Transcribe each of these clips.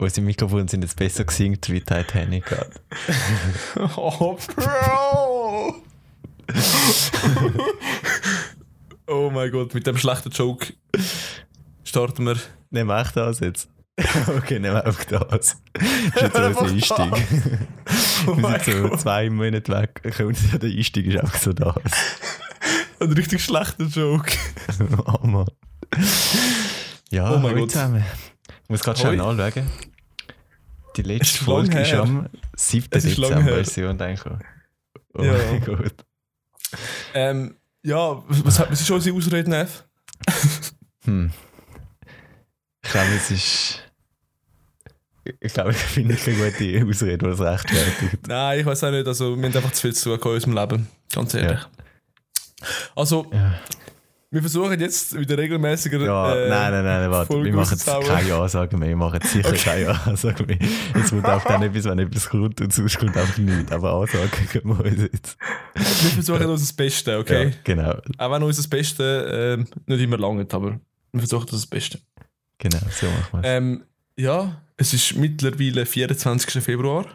unsere Mikrofone sind jetzt besser gesinkt wie Titanic gerade. oh, Bro! oh mein Gott, mit dem schlechten Joke starten wir. Nehmen wir echt das jetzt. okay, nehmen wir auch das. Das ist jetzt unser Einstieg. Oh wir sind so Gott. zwei Monate weg. Und der Einstieg ist einfach so das. Ein richtig schlechter Joke. oh Mann. Ja, Oh mein Gott. zusammen. Ich muss gerade schnell Hoi. Die Es letzte ist Folge ist am 7. Es ist Dezember denke ich. Oh Ja. mein Gott. Ähm, ja, was, hat- was ist unsere Ausrede, Neff? Hm. Ich glaube, es ist. Ich glaube, ich finde keine gute Ausrede, die das rechtfertigt. Nein, ich weiß auch nicht. Also, wir haben einfach zu viel zu tun in unserem Leben. Ganz ehrlich. Also, Ja, wir versuchen jetzt wieder regelmäßiger. ja äh, nein, nein, nein, warte. Wir machen jetzt keine Ansagen mehr. Wir machen jetzt sicher keine Ansagen mehr. Jetzt wird auch dann etwas, wenn etwas kommt und sonst kommt einfach nichts. Aber Ansagen können wir uns jetzt. Wir versuchen unser Bestes, okay? Ja, genau. Auch wenn unser Bestes ähm, nicht immer langt, aber wir versuchen das Beste. Genau, so machen wir es. Ähm, ja, es ist mittlerweile 24. Februar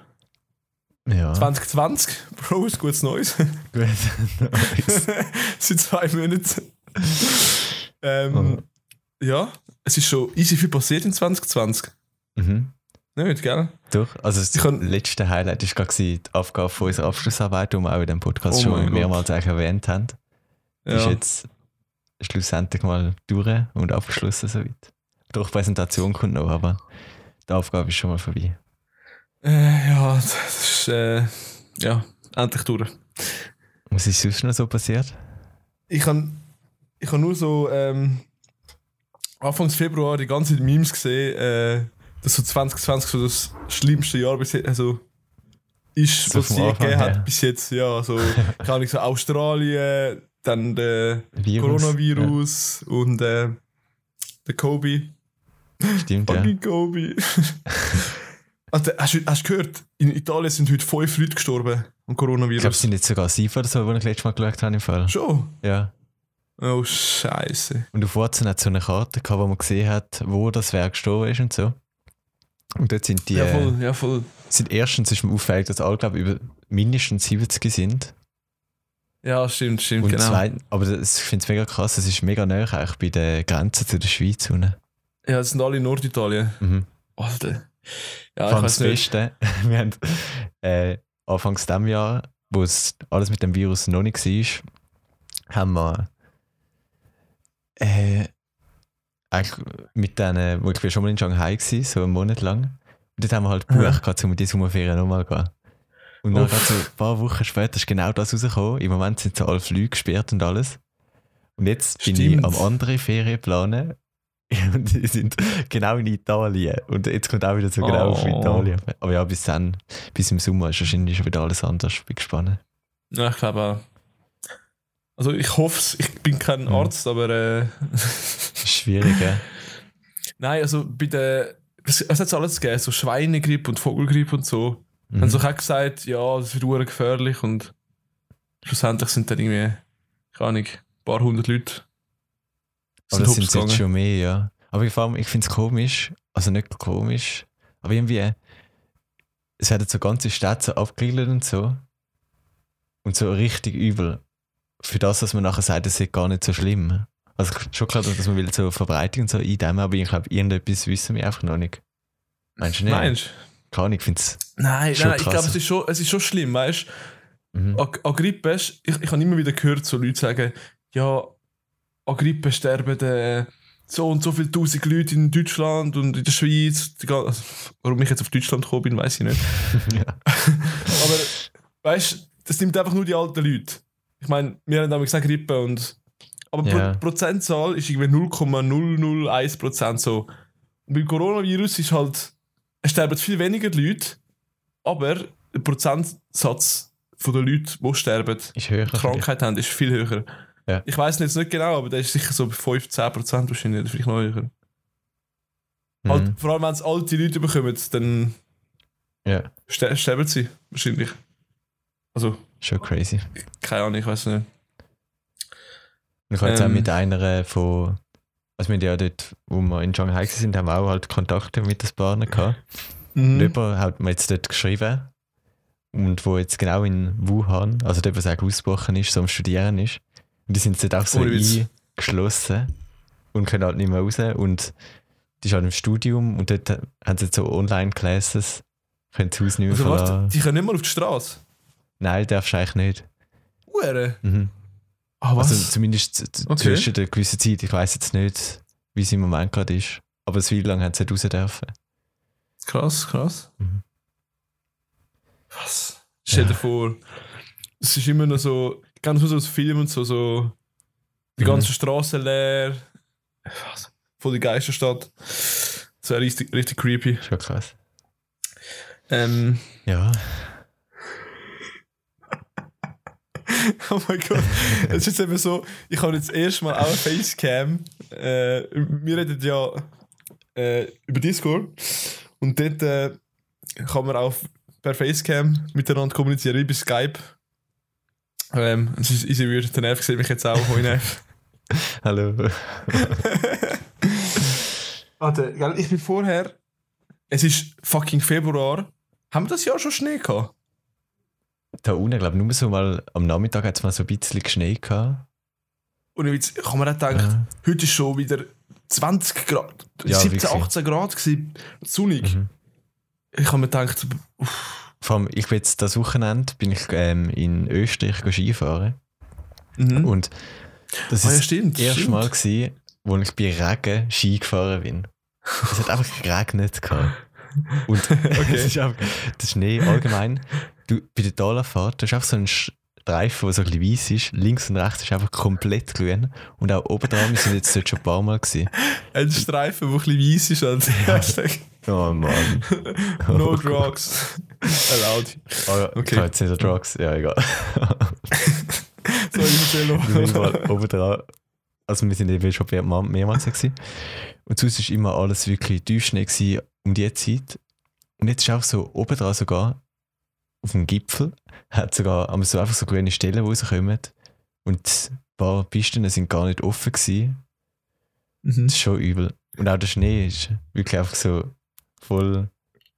ja. 2020. Bro, ist gutes Neues. Gut. Nice. Seit zwei Monaten. ähm, Ja, es ist schon easy viel passiert in 2020. mhm. Nicht, gell? Doch, also das Ich kann- letzte Highlight war gerade die Aufgabe von unserer Abschlussarbeit, die wir auch in dem Podcast Oh schon mehrmals eigentlich erwähnt haben. Die ist Ja. jetzt schlussendlich mal durch und abgeschlossen soweit. Doch, Präsentation kommt noch, aber die Aufgabe ist schon mal vorbei. Äh, ja, das ist äh, ja, endlich durch. Was ist sonst noch so passiert? Ich habe ich hab nur so ähm, Anfangs Februar die ganze Zeit Memes gesehen, äh, dass so 2020 so das schlimmste Jahr bis jetzt, also ist, So was es je gegeben hat bis jetzt. Ja, so keine Ahnung, so Australien, dann der Virus? Coronavirus und äh, der Kobe. Ja, stimmt, ja. Fucking Kobe. also, hast, du, hast du gehört, in Italien sind heute fünf Leute gestorben am Ich glaube, es Coronavirus. sind jetzt sogar sieben oder so, die ich letztes Mal geschaut habe im Fall. Schon? Ja. Oh, Scheiße. Und auf WhatsApp hat so eine Karte gehabt, wo man gesehen hat, wo das wer gestorben ist und so. Und dort sind die. Ja, äh, voll, ja, voll. sind erstens ist mir auffällig, dass alle, glaube ich, über mindestens 70 sind. Ja, stimmt, stimmt, Und genau. zweitens, aber das, ich finde es mega krass, es ist mega nah eigentlich bei der Grenze zu der Schweiz. unten. Ja, das sind alle in Norditalien. Mhm. Alter. Ja, ich weiß das nicht. Beste, wir haben äh, anfangs diesem Jahr, wo es alles mit dem Virus noch nicht war, haben wir äh, eigentlich mit denen, wo ich war schon mal in Shanghai war, so einen Monat lang. Und dort haben wir halt gebucht, gehabt, um in die Sommerferien nochmal zu gehen. Und dann so ein paar Wochen später ist genau das rausgekommen. Im Moment sind so alle Flüge gesperrt und alles. Und jetzt bin ich Stimmt. am anderen Ferien planen. Und die sind genau in Italien. Und jetzt kommt auch wieder so genau auf Oh. Italien. Aber ja, bis dann, bis im Sommer ist wahrscheinlich schon wieder alles anders. Ich bin gespannt. Ja, ich glaube auch. Also ich hoffe es, ich bin kein Mhm. Arzt, aber äh, Schwierig, ja. nein, also bei der, was hat es alles gegeben? So Schweinegrippe und Vogelgrippe und so. Mhm. Haben sie auch gesagt, ja, das wird gefährlich und schlussendlich sind dann irgendwie, keine Ahnung, ein paar hundert Leute. aber das sind jetzt schon mehr, ja. Aber vor allem, ich finde es komisch, also nicht komisch, aber irgendwie, es werden so ganze Städte so abgeriegelt und so. Und so richtig übel. Für das, dass man nachher sagt, es ist gar nicht so schlimm. Also schon klar, dass man will so Verbreitung und so eindämmen, aber ich glaube, irgendetwas wissen wir einfach noch nicht. Meinst du nicht? Meinst Keine Ahnung, ich finde es. Nein, Schon nein, ich glaube, es, ist schon- es ist schon schlimm, weißt Mhm. du? An, an Grippe, ist- ich, ich habe immer wieder gehört, so Leute sagen, ja, an Grippe sterben äh, so und so viele tausend Leute in Deutschland und in der Schweiz. Also, warum ich jetzt auf Deutschland gekommen bin, weiß ich nicht. Aber weißt du, das nimmt einfach nur die alten Leute. Ich meine, wir haben damals gesagt Grippe und. Aber Ja. Pro Prozentzahl ist irgendwie 0,001% so. Und beim Coronavirus ist halt. Es sterben viel weniger Leute, aber der Prozentsatz von den Leuten, die sterben, Ist höher. Krankheit haben, ist viel höher. Ja. Ich weiß jetzt nicht genau, aber der ist sicher so bei 5-10% wahrscheinlich, oder vielleicht noch höher. Mhm. Halt, vor allem, wenn es alte Leute bekommen, dann ster sterben sie wahrscheinlich. Also, schon crazy. keine Ahnung, ich weiß nicht. Ich habe jetzt auch Ähm. mit einer von Also wir haben ja dort, wo wir in Shanghai sind, haben wir auch halt Kontakte mit den Partnern gehabt. Mhm. Und jemand hat mir jetzt dort geschrieben und wo jetzt genau in Wuhan, also dort, was auch ausgebrochen ist, so am Studieren ist. Und die sind dort auch so Witz. eingeschlossen und können halt nicht mehr raus. Und die ist halt im Studium und dort haben sie jetzt so Online-Classes, können Haus nicht mehr Also warte, die können nicht mal auf die Straße. Nein, darfst du eigentlich nicht. Hure. Mhm. Ah, was? Also zumindest Okay. zwischen der gewissen Zeit. Ich weiß jetzt nicht, wie es im Moment gerade ist. Aber so wie lange haben sie nicht raus dürfen. krass, krass. Mhm. Was? Stell dir Ja. vor, es ist immer noch so, ganz so aus Filmen und so, so die Mhm. ganze Straße leer. Was? Voll die Geisterstadt. Das wäre richtig, richtig creepy. Schon krass. Ähm, Ja. oh mein Gott. Es ist jetzt eben so, ich habe jetzt erstmal auch eine Facecam. Äh, wir reden ja äh, über Discord. Und dort äh, kann man auch per Facecam miteinander kommunizieren, wie bei Skype. Ähm, es ist easy weird. Der Nerv sieht mich jetzt auch. Hoi Nerv. Hallo. Warte, ich bin vorher. Es ist fucking Februar. Haben wir das Jahr schon Schnee gehabt? Da unten, glaube ich, nur so mal am Nachmittag hat es mal so ein bisschen Schnee gehabt. Und jetzt kann man auch denken, Ja. heute ist schon wieder 20 Grad, Ja, 17, wirklich. 18 Grad gewesen, sonnig. Mhm. Ich habe mir gedacht, Vor allem, ich bin jetzt das Wochenende bin ich ähm, in Österreich Skifahren. mhm. Und das Ah, ja, ist stimmt, das erste. Mal, gewesen, wo ich bei Regen Ski gefahren bin. Es hat einfach geregnet. gehabt. Und es ist einfach, der Schnee allgemein, du, bei der Talafahrt, du hast einfach so einen Streifen, der so ein bisschen weiss ist. Links und rechts ist einfach komplett grün. Und auch oben dran, wir sind jetzt dort schon ein paar Mal gewesen. ein Streifen, der ein bisschen weiss ist. Als Hashtag Oh Mann. no Oh drugs allowed. Oh, ja, Okay. jetzt nicht Drugs, ja egal. So, ich erzähle noch. Oben dran. Also wir sind eben schon mehr- mehrmals gewesen. Und sonst war immer alles wirklich Tiefschnee um die Zeit. Und jetzt ist auch so oben dran sogar auf dem Gipfel hat sogar aber so einfach so grüne Stellen, die rauskommen. Und ein paar Pisten sind gar nicht offen gewesen. Mhm. Das ist schon übel. Und auch der Schnee ist wirklich einfach so voll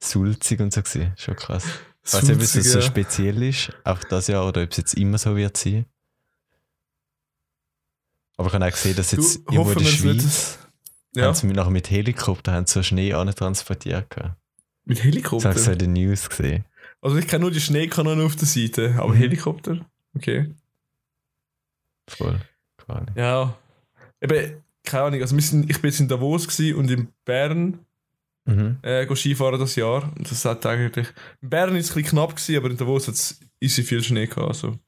sulzig und so gewesen. Schon krass. Ich weiß nicht, ob es so speziell ist, auch das Jahr, oder ob es jetzt immer so wird sein. Aber ich habe auch gesehen, dass jetzt Du, irgendwo in der Schweiz Ja, haben sie mit, nachher mit Helikopter haben sie so Schnee transportiert. gehabt. mit Das habe Helikopter. ich so in den News gesehen. Also ich kenne nur die Schneekanonen auf der Seite, aber Mhm. Helikopter? Okay. Voll. Nicht. Ja. Eben, keine Ahnung, also sind, ich bin jetzt in Davos und in Bern Mhm. äh, Skifahren das Jahr. Und das hat eigentlich. In Bern ist es ein bisschen knapp gewesen, aber in Davos hat es easy viel Schnee gehabt. Also.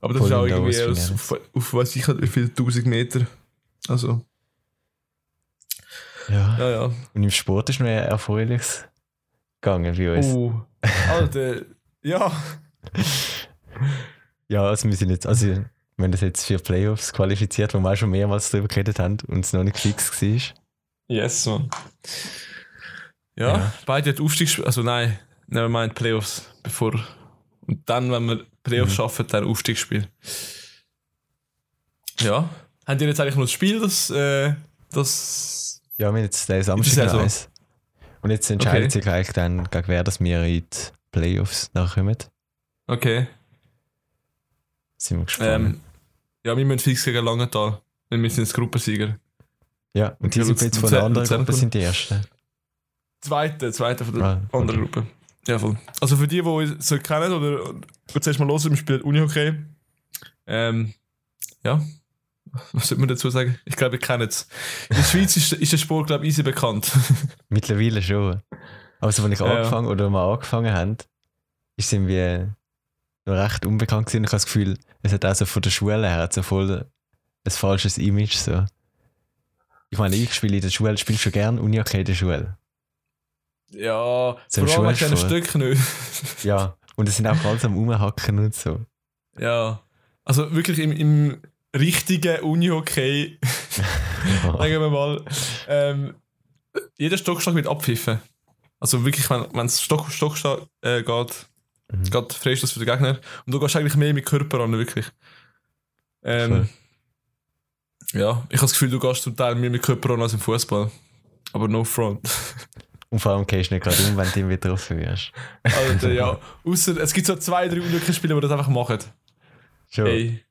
Aber das Voll ist auch irgendwie Davos aus, auf, auf weiß ich wie viele tausend Meter. Also, Ja. ja, ja. Und im Sport ist noch Erfreuliches gegangen bei uns. Oh. Alter, ja. Ja, also wir sind jetzt, also wir haben das jetzt für Playoffs qualifiziert, wo wir auch schon mehrmals darüber geredet haben und es noch nicht fix war. Yes, man. Ja, Ja. beide hat Aufstiegsspiel. Also nein, never mind Playoffs. Bevor. Und dann, wenn wir Playoffs Mhm. schaffen, dann Aufstiegsspiel. Ja. Habt ihr jetzt eigentlich noch das Spiel, das. Äh, das Ja, wir haben jetzt den Samstag so. Und jetzt entscheidet Okay. sich eigentlich dann, gegen wer dass wir in die Playoffs nachkommen. okay. Sind wir gespannt. Ähm, ja, wir müssen fix gegen Langenthal. Wir sind jetzt Gruppensieger. ja, und die okay, sind jetzt von der anderen Gruppe sind die ersten. Zweite, zweite von der Ah, okay. anderen Gruppe. Ja, voll. Also für die, die uns so kennen oder gut zuerst mal hören, wir spielen Unihockey. Ähm, ja. Was sollte man dazu sagen? Ich glaube, ihr kennt es. In der Schweiz ist, ist der Sport, glaube ich, easy bekannt. Mittlerweile schon. Aber so, als ich Ja, angefangen oder wir angefangen haben, ist es irgendwie noch recht unbekannt gewesen. Ich habe das Gefühl, es hat auch so von der Schule her so voll ein falsches Image. So. Ich meine, ich spiele in der Schule, spiele schon gern Unihockey in der Schule. ja, So vor allem Schulsport. Stücken nicht. Ja, und es sind auch alle am Umhacken und so. ja. Also wirklich im, im richtigen Unihockey, sagen wir mal, ähm, jeder Stockschlag wird abpfiffen. Also wirklich, wenn es Stock, Stockschlag äh, geht, Mhm. geht Freistoß für den Gegner. Und du gehst eigentlich mehr mit Körper an, wirklich. Ähm. Ja, ich habe das Gefühl, du gehst zum Teil mehr mit Körper an als im Fußball. Aber no front. Und vor allem gehst du nicht gerade um, wenn du ihn wieder getroffen wirst. Alter, ja. Ausser, es gibt so zwei, drei unglückliche Spieler, die das einfach machen. Schon. Ey.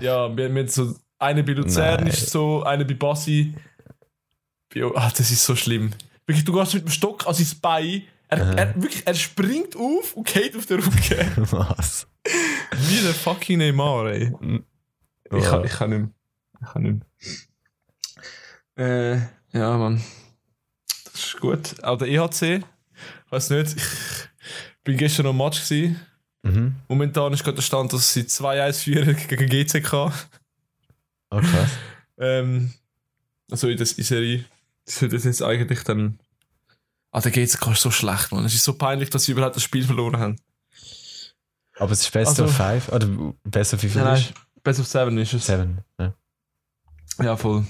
Ja, wir, haben so eine bei Luzern Nein. ist so, eine bei Bassi. Ah, das ist so schlimm. Wirklich, du gehst mit dem Stock an sein Bein. Er, Aha. er, wirklich, er springt auf und geht auf den Rücken. Was? Wie der fucking Neymar, ey. Ich kann, ich kann nicht mehr. Ich kann nicht mehr. Äh, ja, Mann. Das ist gut. Auch der EHC, ich weiß nicht, ich bin gestern noch im Match gewesen. Mhm. Momentan ist gerade der Stand, dass sie 2-1 führen gegen GCK. Oh, krass. Ähm, also in der Serie. Das sollte jetzt eigentlich dann. Ah, der GCK ist so schlecht, Mann. Es ist so peinlich, dass sie überhaupt das Spiel verloren haben. Aber es ist Best Also- of Five oder Best of wie viel Nein, nein? Best of Seven ist es. Seven. Ja. Ja, voll.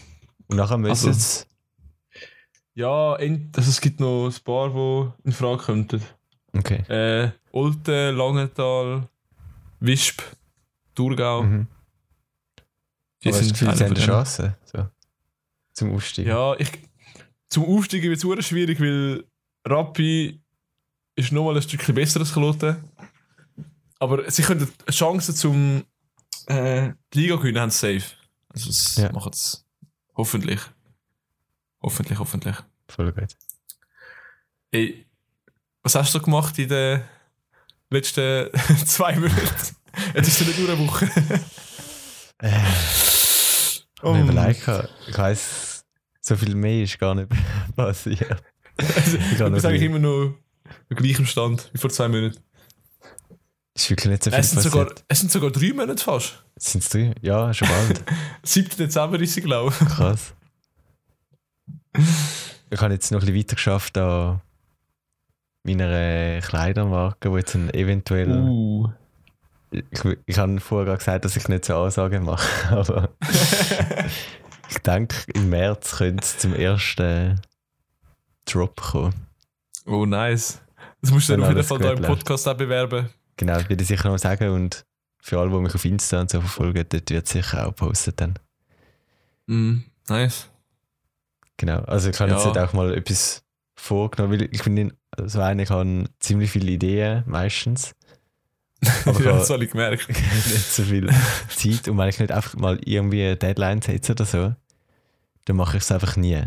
Und nachher müssen Also- es. Ja, also es gibt noch ein paar, die in Frage könnten. Okay. Äh, Olten, Langenthal, Wisp, Thurgau. Mhm. Die Aber einer sie haben von eine denen. Chance so, zum Aufsteigen? Ja, ich, zum Aufsteigen wird es schwierig, weil Rappi ist nochmal ein Stückchen besser als Kloten. Aber sie können Chancen zum äh, die Liga gewinnen, haben sie safe. Also das Ja. machen sie hoffentlich. Hoffentlich, hoffentlich. Voll gut. Ey, was hast du gemacht in den letzten zwei Monaten? Jetzt ist es nicht nur eine Woche. Äh, Oh, ich überlegt, ich weiss, so viel mehr ist gar nicht passiert. Also, Ich noch eigentlich immer noch im gleichen Stand wie vor zwei Monaten. Ist wirklich nicht so viel Es sind, sogar, es sind sogar drei Monate fast. Sind es drei? Ja, schon bald. 7. Dezember ist sie, glaube Krass. Ich habe jetzt noch ein bisschen weiter geschafft an meiner Kleidermarke, wo jetzt ein eventuell. Uh. Ich, ich habe vorher gerade gesagt, dass ich nicht so Ansagen mache, aber ich denke, im März könnte es zum ersten Drop kommen. Oh, nice. Das musst du dann Wenn auf jeden Fall da im. Podcast auch bewerben. Genau, das werde ich sicher noch sagen und für alle, die mich auf Insta und so verfolgen, dort wird sicher auch postet dann. Mm, nice. Genau, also ich jetzt Ja. halt auch mal etwas vorgenommen, weil ich bin nicht so einer, ich habe ziemlich viele Ideen meistens, aber ja, das habe ich gemerkt. nicht so viel Zeit und wenn ich nicht einfach mal irgendwie eine Deadline setze oder so, dann mache ich es einfach nie.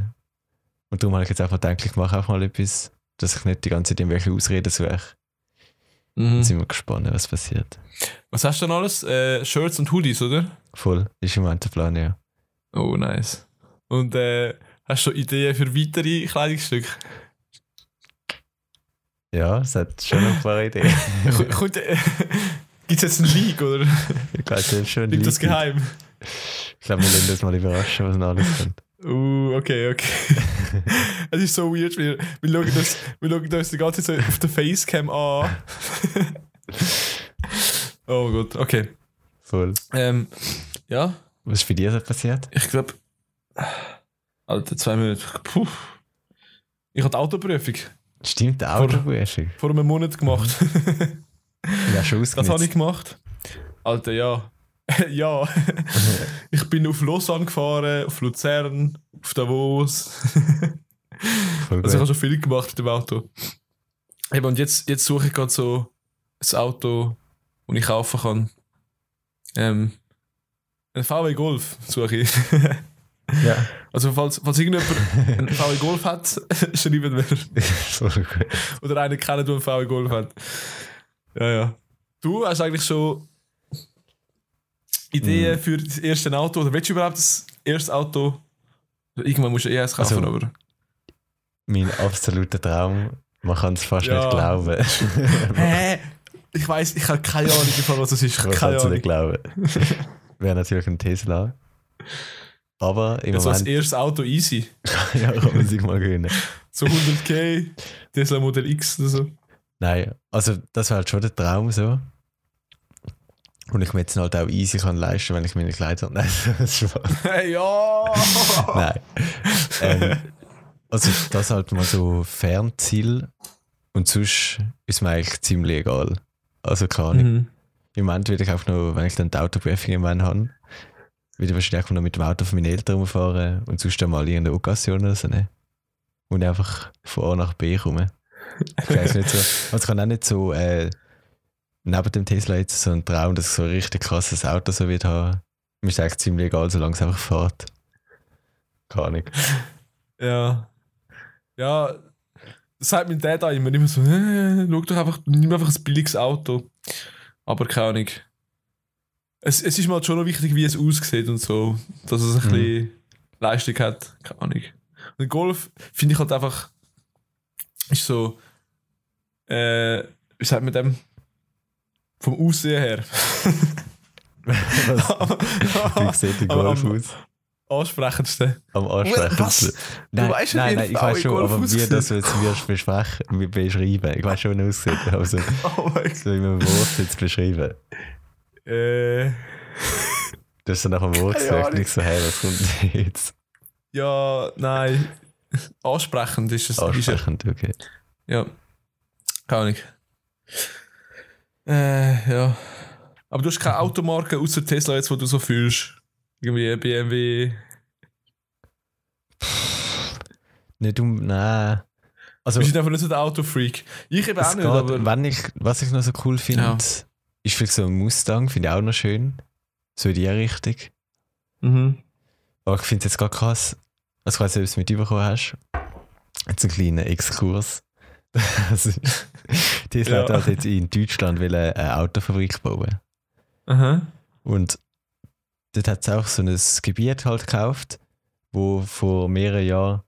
Und darum habe ich jetzt einfach gedacht, ich mache auch mal etwas, dass ich nicht die ganze Zeit irgendwelche Ausreden suche. Mhm. Jetzt sind wir gespannt, was passiert. Was hast du denn alles? Äh, Shirts und Hoodies, oder? Voll, ist im Moment der Plan, ja. Oh, nice. Und äh, hast du Ideen für weitere Kleidungsstücke? Ja, es hat schon ein paar Ideen. Gibt es jetzt eine League, oder? ich glaube, das ist schon Bleibt das Leute. geheim? Ich glaube, wir lassen das mal überraschen, was noch alles kommt. Uh, okay, okay. es ist so weird, wir, wir, schauen das, wir schauen uns die ganze Zeit auf der Facecam an. oh Gott, okay. Voll. Ähm, ja, Was ist für dich so passiert? ich glaube. Alter, zwei Minuten. Puh. Ich hatte Autoprüfung Stimmt, der Vor- Autoprüfung. vor einem Monat gemacht. Ja, schon Das habe ich ausgenutzt. gemacht. Alter, ja. ja. ich bin auf Lausanne gefahren, auf Luzern, auf Davos. Also ich habe schon viel gemacht mit dem Auto. Eben, und jetzt, jetzt suche ich gerade so ein Auto, das ich kaufen kann. Ähm, ein VW Golf suche ich. Ja, Also falls, falls irgendjemand einen VW Golf hat, schreiben wir. voll gut. Oder einen kennen, der einen VW Golf hat. Ja, ja. Du hast eigentlich schon Ideen für das erste Auto? Oder willst du überhaupt das erste Auto? Irgendwann musst du eh eins kaufen, Also, aber... Mein absoluter Traum, man kann es fast Ja. nicht glauben. Hä? Ich weiß, ich habe keine Ahnung, davon, was das ist. Keine kann es nicht glauben. Wäre natürlich ein Tesla. Aber im Das war das Moment erste Auto easy. ja, kann man sich mal gewinnen. So 100k, Tesla Model X oder so. Nein, also das wäre halt schon der Traum so. Und ich mir jetzt halt auch easy kann leisten, wenn ich meine Kleider. Nein, das ist ja! Nein. ähm, also das halt mal so Fernziel. Und sonst ist mir eigentlich ziemlich egal. Also keine Ahnung. Mhm. Im Moment will ich auch noch, wenn ich dann die Autoprüfung im Moment habe, wieder wahrscheinlich noch mit dem Auto von meinen Eltern rumfahren und sonst mal irgendeine Occasion oder so nehmen. Und einfach von A nach B kommen. Ich weiß nicht so. Also ich kann auch nicht so äh, neben dem Tesla jetzt so einen Traum, dass ich so ein richtig krasses Auto so wird haben. Mir ist eigentlich ziemlich egal, solange es einfach fährt. Keine Ahnung. Ja. Ja, sagt mein Dad auch immer, immer so, äh, schau doch einfach, nimm einfach ein billiges Auto. Aber keine Ahnung. Es, es ist mir halt schon noch wichtig, wie es aussieht und so, dass es ein Mhm. bisschen Leistung hat. Keine Ahnung. Und Golf finde ich halt einfach, ist so, äh, wie sagt man dem? Vom Aussehen her. Wie sieht der Golf am- aus? Ansprechendste. Am ansprechendsten. Nein, weißt, wie nein, nein, ich weiß in schon, Golf aber wie das jetzt wirst beschreiben. Ich weiß schon, wie er aussieht. Also, Oh mein Gott. so wie man Wort jetzt beschreiben. Äh, Du hast dann nach einem Wort gesagt, nicht so, hey, was kommt jetzt? ja, nein. Ansprechend ist es. Ist. Ansprechend, okay. Ja. Keine Ahnung. Äh, ja. Aber du hast keine Automarke außer Tesla jetzt, wo du so fühlst. Irgendwie BMW. Nicht um, nein. Also, Wir sind einfach nicht so der Autofreak. Ich eben auch nicht, geht, aber. wenn ich, was ich noch so cool finde, Ja. Ist vielleicht so ein Mustang, finde ich auch noch schön. So in die Richtung. Mhm. Aber ich finde es jetzt gerade krass. Also, ich weiß nicht, ob du es mitbekommen hast. Jetzt ein kleiner Exkurs. Also, Tesla Ja. hat jetzt in Deutschland wollen eine Autofabrik bauen. Aha. Und dort hat es auch so ein Gebiet halt gekauft, wo vor mehreren Jahren,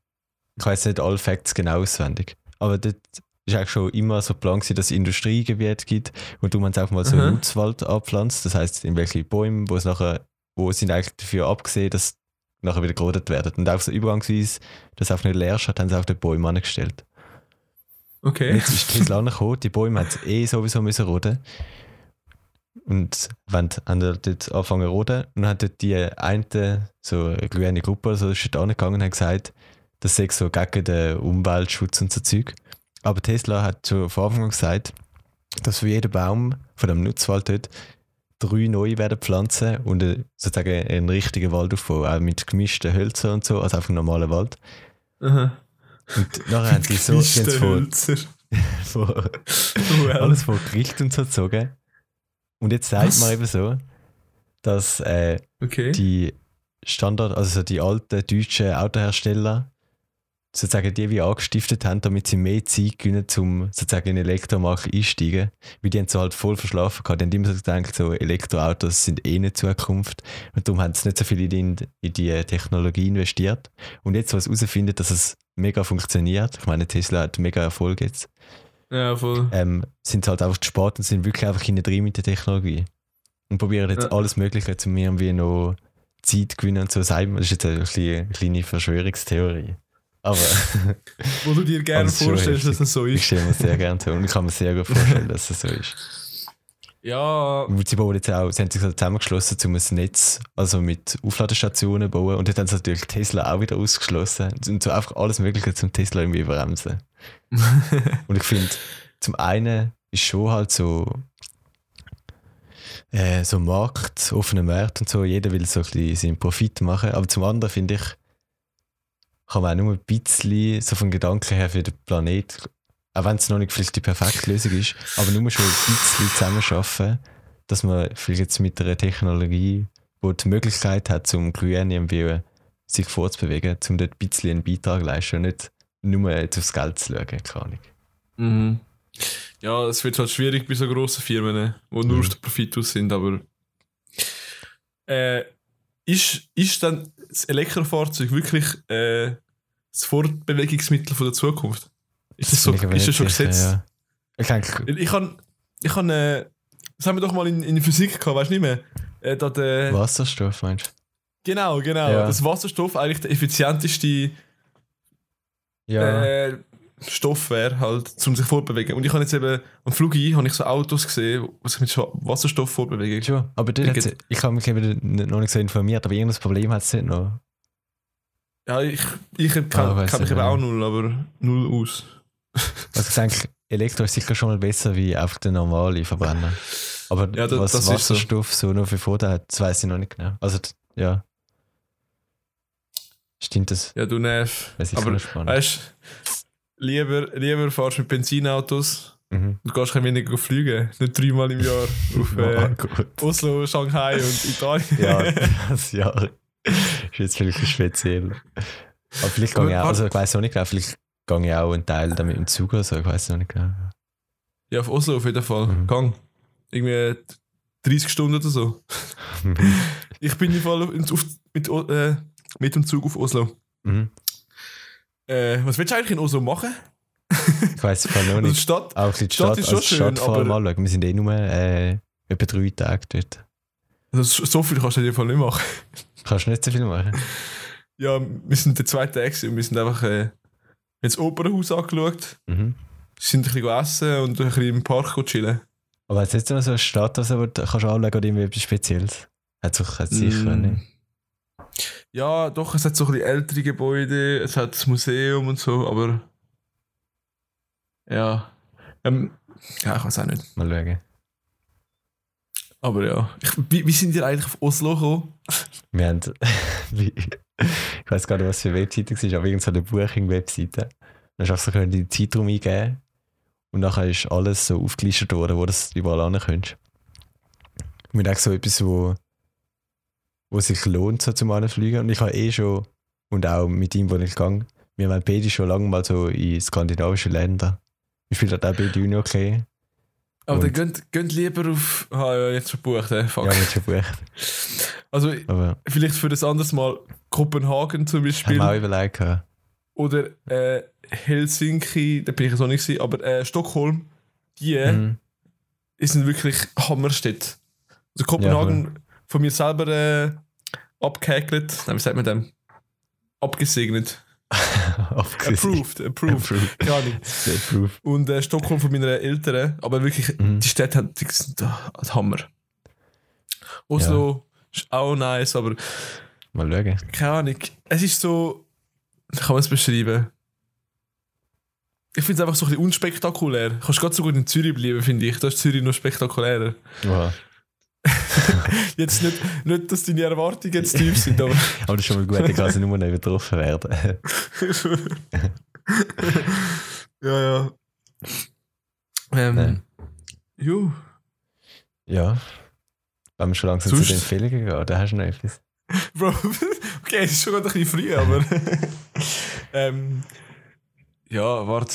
ich weiß nicht alle Facts genau auswendig, aber dort ist eigentlich schon immer so Plan gewesen, dass es Industriegebiet gibt und du man auch mal so Mhm. Nutzwald abpflanzt, das heißt in welche Bäume, wo es nachher, wo sind eigentlich dafür abgesehen, dass nachher wieder gerodet werden. Und auch so übergangsweise, dass es auch nicht leer hat, haben sie auch die Bäume angestellt. Und Okay. jetzt ist Tesla angekommen, die Bäume haben eh sowieso müssen roden. Und wenn haben die dort angefangen zu roden, und dann hat dort die eine, so eine kleine Gruppe, so, ist dort angegangen und hat gesagt, das sei so gegen den Umweltschutz und so Zeug. Aber Tesla hat schon von Anfang an gesagt, dass für jeden Baum von dem Nutzwald dort drei neue werden pflanzen und sozusagen einen richtigen Waldaufbau, auch mit gemischten Hölzern und so, also einfach einen normalen Wald. Aha. Und nachher haben die so, von, von Well. alles von Gericht und so gezogen. Und jetzt sagt Was? man eben so, dass äh, Okay. die Standard, also so die alten deutschen Autohersteller, sozusagen die wie angestiftet haben, damit sie mehr Zeit gewinnen, um sozusagen in Elektromarkt einsteigen. Weil die haben so halt voll verschlafen gehabt. Die haben immer so gedacht, so Elektroautos sind eh nicht Zukunft. Und darum haben sie nicht so viel in, in die Technologie investiert. Und jetzt, was herausfindet, dass es mega funktioniert, ich meine, Tesla hat mega Erfolg jetzt, Ja, voll. ähm, sind halt einfach zu spät und sind wirklich einfach hinten drin mit der Technologie. Und probieren jetzt Ja. alles Mögliche, um irgendwie noch Zeit zu gewinnen und so. Das ist jetzt eine kleine Verschwörungstheorie. Aber Wo du dir gerne vorstellst, dass das so ich ist. stelle mir sehr gerne vor und ich kann mir sehr gut vorstellen, dass es so ist. Ja, sie bauen jetzt auch, sie haben sich zusammengeschlossen, um ein Netz, also mit Aufladestationen zu bauen. Und dort haben sie natürlich Tesla auch wieder ausgeschlossen. Und so einfach alles Mögliche zum Tesla irgendwie bremsen. Und ich finde, zum einen ist schon halt so, äh, so Markt, offener Markt und so, jeder will so ein bisschen seinen Profit machen. Aber zum anderen finde ich, kann man auch nur ein bisschen so vom Gedanken her für den Planet, auch wenn es noch nicht vielleicht die perfekte Lösung ist, aber nur schon ein bisschen zusammenarbeiten, dass man vielleicht jetzt mit einer Technologie, die die Möglichkeit hat, zum grün irgendwie sich vorzubewegen, um dort ein bisschen einen Beitrag zu leisten und nicht nur jetzt aufs Geld zu schauen, keine Ahnung. Mhm. Ja, es wird halt schwierig bei so grossen Firmen, die nur Mhm. auf den Profit aus sind, aber äh, ist, ist dann das Elektrofahrzeug wirklich äh, das Fortbewegungsmittel von der Zukunft? Ist das, so, ich aber ist das schon sicher, gesetzt? ja. Ich Ich kann, ich kann äh, das haben wir doch mal in, in Physik gehabt, weißt du nicht mehr? Äh, da der, Wasserstoff meinst genau, genau. Ja. Dass Wasserstoff eigentlich der effizienteste du? Ja. äh, Stoff wäre, halt, um sich fortbewegen. Und ich habe jetzt eben am Flug ein, habe ich so Autos gesehen, die sich mit Wasserstoff fortbewegen. Schon, aber Ich habe mich eben noch nicht so informiert, aber irgendein Problem hat es nicht noch. Ja, ich, ich kenn, Ah, kenn mich ich eben auch null, aber null aus. Also ich denke, Elektro ist sicher schon mal besser wie einfach der normale Verbrenner. Aber Ja, da- was das ist so. Wasserstoff so. noch für Vorteile hat, das weiß ich noch nicht genau. Also Ja. Stimmt das? Ja, du nerv. Das Aber weißt lieber, lieber fahrst du mit Benzinautos Mhm. und gehst kein weniger fliegen. Nicht dreimal im Jahr auf äh, gut. Oslo, Shanghai und Italien. Ja, das Jahr ist jetzt vielleicht speziell. Aber vielleicht gehe ich auch, also ich weiß auch nicht genau, vielleicht gehe ich auch einen Teil damit im Zug oder so, ich weiß noch nicht genau. Ja, auf Oslo auf jeden Fall. Mhm. Gang. Irgendwie 30 Stunden oder so. Ich bin im Fall auf, auf, mit, äh, mit dem Zug auf Oslo. mhm. Äh, was willst du eigentlich in Oslo machen? Ich weiß es noch Also nicht. Stadt? Auch die Stadt Stadt, ist schon als schön, Stadt aber- anschauen. Wir sind eh nur äh, etwa drei Tage dort. Also so viel kannst du in jedem Fall nicht machen. Kannst du nicht so viel machen? Ja, wir sind der zweite Tag und wir sind einfach äh, ins Opernhaus angeschaut, Mhm. sind ein bisschen essen und ein bisschen im Park chillen. Aber hat es jetzt noch so eine Stadt, also, wo du kannst anschauen oder irgendwie etwas Spezielles? Hat es hat sicher Mm. nicht. Ja, doch, es hat so ein bisschen ältere Gebäude, es hat das Museum und so, aber ja. Ähm, ja, ich weiß auch nicht. Mal schauen. Aber ja. Ich, wie, wie sind ihr eigentlich auf Oslo gekommen? Wir haben, ich weiß gar nicht, was für eine Webseite war, aber irgendeine Booking-Webseite. Dann hast du so die Zeitraum eingeben und nachher ist alles so aufgelistet worden, wo du überall kannst. Wir haben so etwas, wo, wo sich lohnt, so zum Anfliegen. Und ich habe eh schon, und auch mit ihm, wo ich gegangen wir haben beide schon lange mal so in skandinavischen Ländern. Ich finde das auch beide nicht okay. Aber dann geht, geht lieber auf. Ah ja, jetzt schon gebucht, äh, fuck. Ja, mit schon bucht. Also Aber vielleicht für das anderes Mal Kopenhagen zum haben Beispiel. wir auch überlegt. gehabt. Oder äh, Helsinki, da bin ich jetzt auch nicht gewesen, aber äh, Stockholm, die Mhm. sind wirklich Hammerstädte. Also Kopenhagen von mir selber äh, abgehäkelt. Nein, wie sagt man dem? Abgesegnet. Approved, approved. Approved. Keine Ahnung. Approved. Und äh, Stockholm von meinen Eltern. Aber wirklich, Mhm. die Städte haben, die sind ein Hammer. Oslo ist auch nice, aber Mal schauen. keine Ahnung. Es ist so. Wie kann man es beschreiben? Ich finde es einfach so ein bisschen unspektakulär. Du kannst gerade so gut in Zürich bleiben, finde ich. Da ist Zürich noch spektakulärer. Wow. Jetzt nicht, nicht dass deine Erwartungen jetzt tief sind, aber. Aber das ist schon mal gut, ich kann also nur noch übertroffen werden. ja, ja. Ähm, Nein. Jo. ja. Wenn wir schon langsam Sonst- zu den Empfehlungen gehen, da hast du noch etwas. Bro, okay, es ist schon gerade ein bisschen früh, aber. ähm, ja, warte.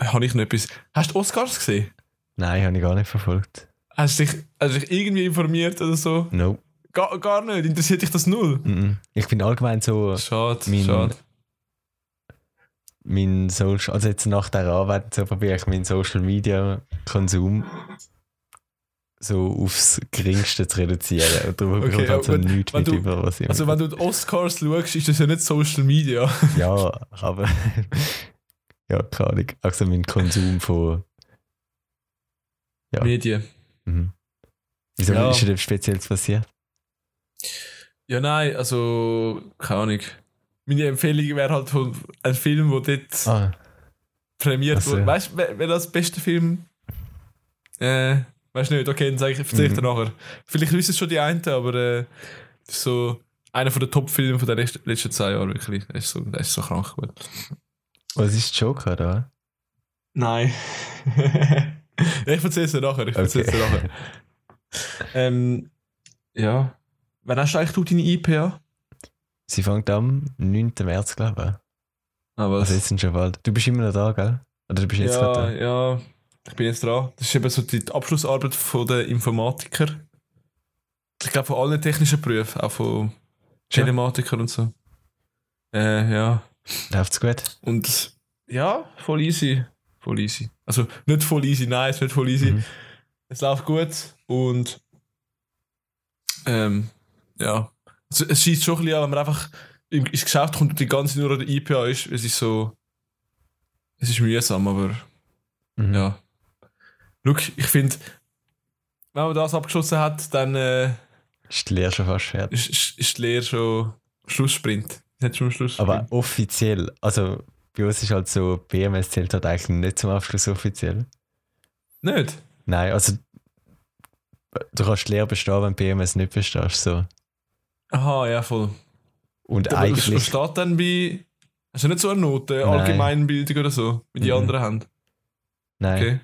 Habe ich noch etwas. Hast du Oscars gesehen? Nein, habe ich gar nicht verfolgt. Hast du dich, hast du dich irgendwie informiert oder so? Nope. Gar, gar nicht. Interessiert dich das null? Mhm. Ich bin allgemein so, Schade, mein, schade. mein Social, also jetzt nach der Arbeit so probiere ich meinen Social Media Konsum so aufs Geringste zu reduzieren. Und darum Okay, ich halt so wenn- nichts wenn mit du- über, was ich Also, wenn du die Oscars schaust, ist das ja nicht Social Media. Ja, aber ja, keine Ahnung. Also mein Konsum von Ja. Medien. Mhm. Wieso Ja. ist dir etwas Spezielles passiert? Ja, nein, also, keine Ahnung. Meine Empfehlung wäre halt von ein Film, der dort Ah, prämiert Ach so. wurde. Weißt du, wer, wer das beste Film? Äh, weißt du nicht, okay, dann sage ich, erzähl dir Mhm. nachher. Vielleicht wissen es schon die einen, aber äh, das so einer von den Top-Filmen von den letzten, zwei Jahren, wirklich. Der ist so, der ist so krank gut. was ist Joker da? Nein. ja, ich erzähle es dir nachher. Ich erzähl's dir nachher. Ähm, ja. Wann hast du eigentlich du deine IPA? Sie fängt am 9. März, glaube ich. Ah, was? Also jetzt sind schon bald. Du bist immer noch da, gell? Oder du bist jetzt ja, gerade ja, ich bin jetzt dran. Das ist eben so die Abschlussarbeit von der Informatiker. Ich glaube von allen technischen Berufen, auch von Schon? Telematikern und so. Äh, ja. da? Läuft's gut? Und ja, voll easy. Voll easy. Also nicht voll easy, nein, es ist nicht voll easy. Mhm. Es läuft gut und ähm, ja. Es, es schießt schon ein bisschen an, wenn man einfach im- ins Geschäft kommt und die ganze nur an der IPA ist. Es ist so. Es ist mühsam, aber Mhm. ja. Look, ich finde, wenn man das abgeschlossen hat, dann äh, Ist die Lehre schon fast fertig. ist, ist, ist die Lehre schon Schlusssprint. Hat schon Schlusssprint. Aber offiziell, also bei uns ist halt so, BMS zählt halt eigentlich nicht zum Abschluss offiziell. nicht? Nein, also du kannst Lehre bestehen, wenn BMS nicht bestehst. So. Aha, ja, voll. Und Aber was eigentlich. steht dann bei. Hast du nicht so eine Note, Nein. Allgemeinbildung oder so, wie die Mhm. anderen haben? Nein. Okay.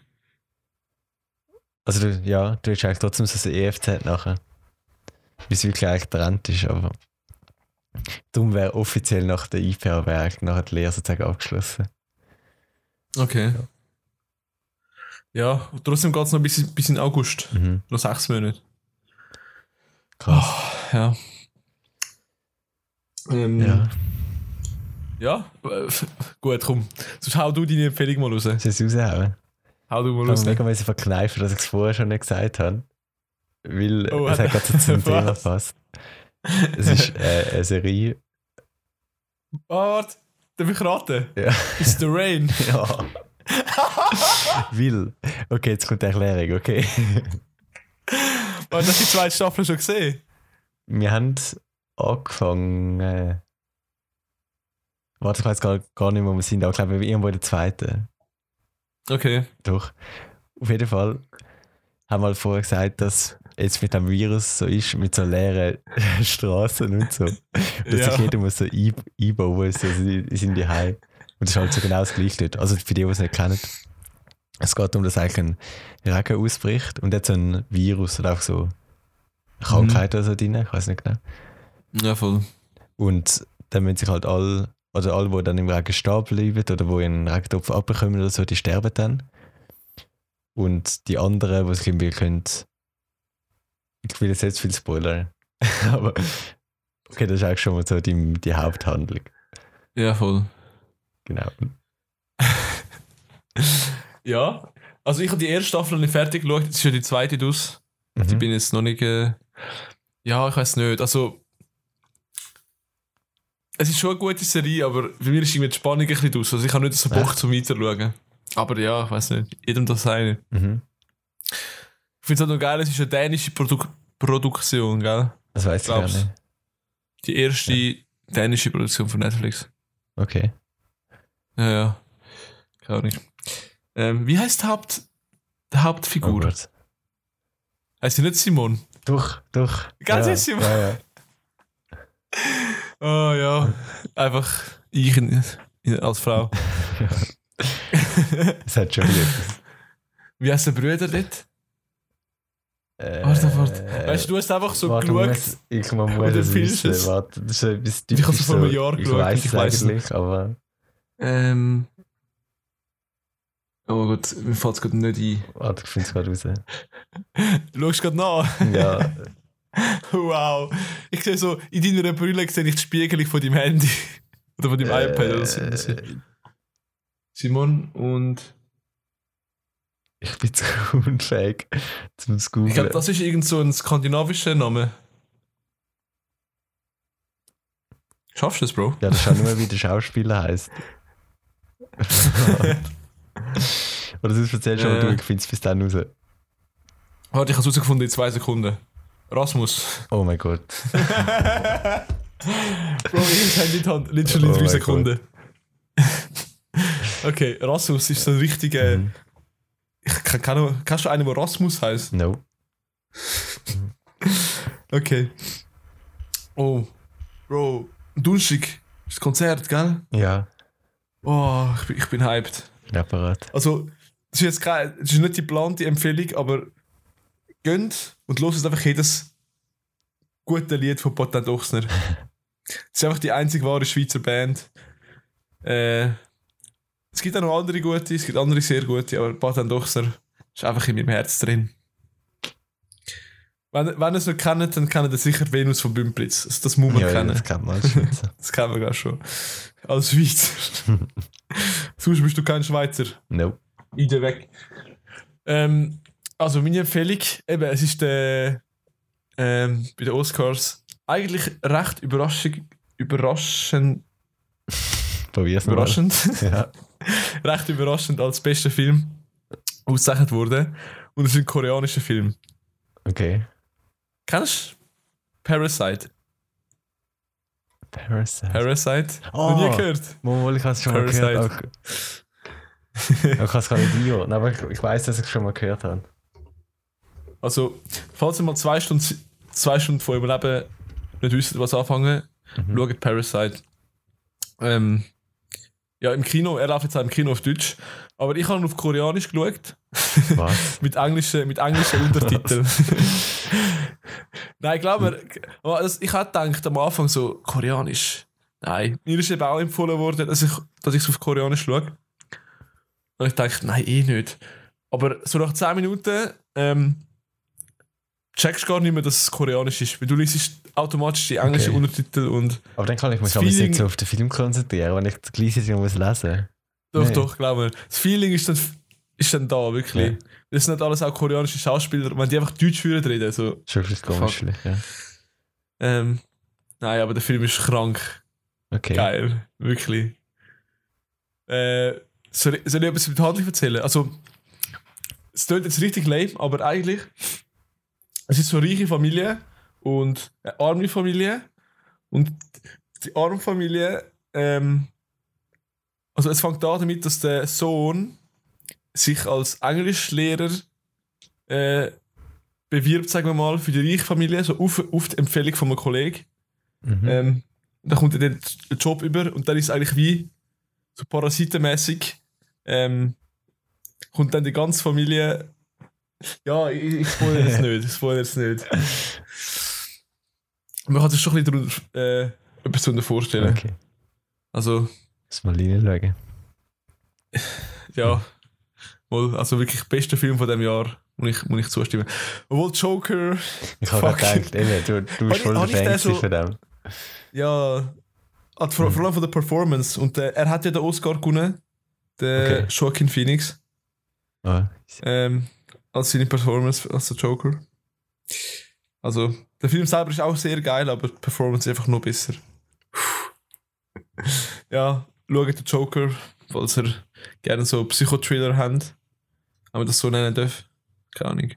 Also, du, ja, du hast eigentlich trotzdem so ein EFZ nachher. Bis wirklich eigentlich getrennt ist, aber. Darum wäre offiziell nach der IPA wäre eigentlich nachher die Lehre sozusagen abgeschlossen. Okay. Ja, und trotzdem geht es noch bis, bis in August. Mhm. Noch sechs Monate. Krass. Ja. Ähm, Ja. Ja, gut, komm. Sonst hau du deine Empfehlung mal raus. Soll ich es raushauen? Hau du mal Ich raus. habe mega verkneifen, dass ich es vorher schon nicht gesagt habe. Weil Oh, es hat- gerade so zum Thema passt. Es ist äh, eine Serie. Oh, warte. Darf ich raten? Ja. It's the Rain. ja. Will. Okay, jetzt kommt die Erklärung, okay. Warte, hast du die zweite Staffel schon gesehen? Wir haben angefangen. Äh, warte, ich weiß gar, gar nicht, wo wir sind, aber ich glaube, wir irgendwo in der zweiten. Okay. Doch. Auf jeden Fall haben wir halt vorher gesagt, dass jetzt mit dem Virus so ist, mit so leeren Straßen und so. Dass Ja. sich jeder muss so ein- einbauen, so in seine Heim. Und das ist halt so genau das Gleiche dort. Also für die, die es nicht kennen. Es geht darum, dass eigentlich ein Regen ausbricht und jetzt so ein Virus oder auch so Krankheit oder so drin, ich weiß nicht genau. Ja, voll. Und dann müssen sich halt alle, oder alle, die dann im Regen stehen bleiben oder die einen Regentopf abbekommen oder so, die sterben dann. Und die anderen, die sich irgendwie können, ich will jetzt nicht viel spoilern, aber okay, das ist eigentlich schon mal so die, die Haupthandlung. Ja, voll. Genau. Ja. Also ich habe die erste Staffel noch nicht fertig geschaut, jetzt ist ja die zweite draus. Ich Mhm. bin jetzt noch nicht. Äh, ja, ich weiß nicht. Also. Es ist schon eine gute Serie, aber für mich ist irgendwie die Spannung ein bisschen aus. Also ich habe nicht so Bock zum Weiterschauen. Aber ja, ich weiß nicht. Jedem das seine. Mhm. Ich finde es halt noch geil, es ist eine dänische Produk Produktion, gell? Das weiß ich gar nicht. Die erste dänische Produktion von Netflix. Okay. Ja, ja. Keine Ahnung. Ähm, wie heißt die, Haupt die Oh Hauptfigur? Gott. heißt sie nicht Simon? Doch, doch. Ganz ja, Mann. ja, ja. Oh ja. Einfach ich in, in, als Frau. Es hat schon wieder. Wie heißt der Bruder dort? Äh, Warte, warte. Weißt du, du hast einfach so warte, geschaut. Ich muss dann es wissen. es. Warte, das ist etwas Ich habe es typisch vor einem so- Jahr Ich geschaut, weiß ich es weiss eigentlich, aber Ähm. Oh Gott, mir fällt es gerade nicht ein. warte, ich finde es gerade raus. Schaust gerade nach? Ja, Wow. Ich sehe so, in deiner Brille sehe ich die Spiegelung von deinem Handy. Oder von deinem iPad oder so. äh, Simon und. Ich bin zu unfähig zum Ich glaube, Googlen. das ist irgend so ein skandinavischer Name. Schaffst du es, Bro? Ja, das schaut nur, wie der Schauspieler heißt. Oder sonst erzählst du aber du, ich finde es bis dann raus. Warte, ich habe es herausgefunden in zwei Sekunden. Rasmus. Oh mein Gott. Bro, ich habe die Hand. Literally Oh drei Sekunden. okay, Rasmus ist so ein richtiger. Mhm. Kann, kann, kannst du einen, der Rasmus heißt? No. Okay. Oh. Bro, ist das Konzert, gell? Ja, Oh, ich bin, ich bin hyped. bin apparat. Also, das ist jetzt keine, das ist nicht die geplante Empfehlung, aber gönnt und los einfach jedes gute Lied von Potan Ochsner. Das ist einfach die einzige wahre Schweizer Band. Äh, es gibt auch noch andere gute, es gibt andere sehr gute, aber Potan Ochsner ist einfach in meinem Herz drin. Wenn, wenn ihr es nicht kennt, dann kennt ihr sicher Venus von Bümplitz. Also das muss man Ja, kennen. das kennt man als Schweizer. Das kennen wir gar schon. Als Schweizer. Sonst bist du kein Schweizer. no. Ide weg. Ähm, also meine Empfehlung, eben, es ist der, ähm, bei den Oscars eigentlich recht überraschend, überraschend, Probier's mal. überraschend, Ja. recht überraschend als bester Film ausgezeichnet wurde. Und es ist ein koreanischer Film. Okay. Kennst du Parasite? Parasite. Parasite? Oh. Noch nie gehört? Mal, ich habe es schon mal Parasite. gehört. aber- Ich kann es gar nicht einordnen, aber ich, ich weiß, dass ich es schon mal gehört habe. Also, falls ihr mal zwei Stunden, zwei Stunden von eurem Leben nicht wissen, was anfangen, Mhm. schaut Parasite. Ähm, ja, im Kino, er läuft jetzt auch im Kino auf Deutsch, aber ich habe ihn auf Koreanisch geschaut. Was? mit englischen, mit englischen Untertiteln. Nein, ich glaube, ich hatte gedacht am Anfang so, Koreanisch. Nein, mir ist eben auch empfohlen worden, dass ich dass ich es auf Koreanisch schaue. Und ich dachte, nein, eh nicht. Aber so nach 10 Minuten ähm, checkst gar nicht mehr, dass es Koreanisch ist. Weil du liest automatisch die englischen Okay. Untertitel und Aber dann kann ich mich aber nicht so auf den Film konzentrieren, wenn ich Gleichzeitig muss lesen doch, Nein. doch, glaube mir. Das Feeling ist dann, ist dann da, wirklich. Ja. Das sind nicht alles auch koreanische Schauspieler, wenn die einfach Deutsch führen reden. So. Schon ein komisch, ja. Ähm, nein, aber der Film ist krank. Okay. Geil, wirklich. Äh, soll, ich, soll ich etwas die Handlung erzählen? Also, es klingt jetzt richtig lame, aber eigentlich, es ist so eine reiche Familie und eine arme Familie. Und die arme Familie, ähm, also es fängt an damit, dass der Sohn sich als Englischlehrer äh, bewirbt, sagen wir mal, für die reiche Familie, so auf, auf die Empfehlung von einem Kollegen. Mhm. Ähm, dann kommt er den den Job über und dann ist es eigentlich wie so parasitenmäßig. Ähm, kommt dann die ganze Familie. Ja, ich, ich spoilere es nicht. Ich spoilere es nicht. Man kann sich schon ein bisschen darunter, äh, etwas darunter vorstellen. Okay. Also, Muss mal reinschauen. ja. Wohl, also wirklich bester Film von dem Jahr, muss ich, muss ich zustimmen. Obwohl Joker, Ich habe gedacht, eben, du, du bist voll der Fan so- von dem. ja, hat vor, vor allem von der Performance. Und äh, er hat ja den Oscar gewonnen, der Okay. Joaquin Phoenix. Oh, ähm, als seine Performance als der Joker. Also, der Film selber ist auch sehr geil, aber die Performance ist einfach noch besser. ja, schaut den Joker, falls ihr gerne so Psychothriller habt. Wenn man das so nennen darf. Keine Ahnung.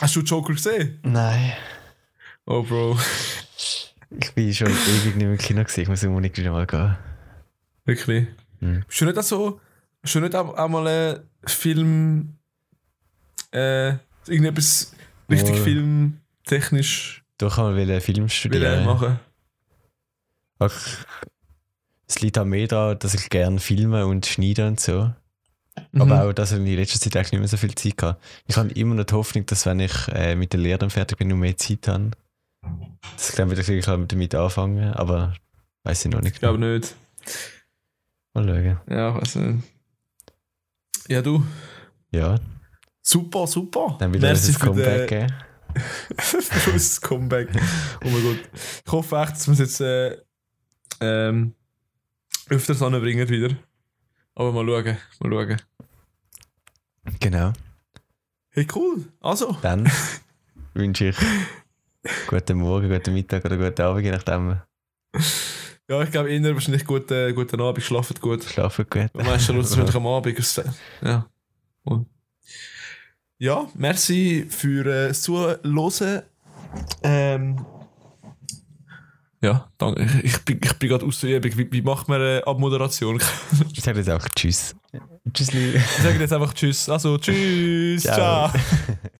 Hast du Joker gesehen? Nein. Oh, Bro. Ich bin schon ewig nicht mehr im Kino gesehen. Ich muss unbedingt wieder mal gehen. Wirklich. Hm. Bist du nicht auch so. Du nicht auch, auch mal einen Film. Äh, irgendetwas richtig Oh. filmtechnisch Doch kann man einen Film studieren. machen? Ach, Es liegt auch mehr daran, dass ich gerne filme und schneide und so. Mhm. Aber auch, dass ich in letzter Zeit eigentlich nicht mehr so viel Zeit habe. Ich habe immer noch die Hoffnung, dass wenn ich äh, mit der Lehre dann fertig bin und mehr Zeit habe, dass ich dann wieder ich kann damit anfangen Aber weiß ich noch nicht. Ich glaube nicht. Mal schauen. Ja, weiß nicht. Ja, du. Ja, Super, super. dann wieder Merci für Comeback den- geben. das Comeback. Oh mein Gott. Ich hoffe echt, dass wir es jetzt äh, ähm, öfters anbringen wieder. Aber mal schauen. Mal schauen. Genau. Hey, cool. Also. Dann wünsche ich guten Morgen, guten Mittag oder guten Abend, je nachdem. Ja, ich glaube, eher wahrscheinlich guten, guten Abend, schlafen gut. Schlafen gut. Am meisten Lust wahrscheinlich am Abend. es- Ja. Und ja, merci für äh, Zuhören. Ähm, ja, danke. Ich, ich bin, ich bin gerade aus der Übung. Wie, wie macht man eine Abmoderation? Ich sage jetzt auch Tschüss. Tschüss, Ich sage jetzt einfach Tschüss. Also, Tschüss. Ciao. ciao.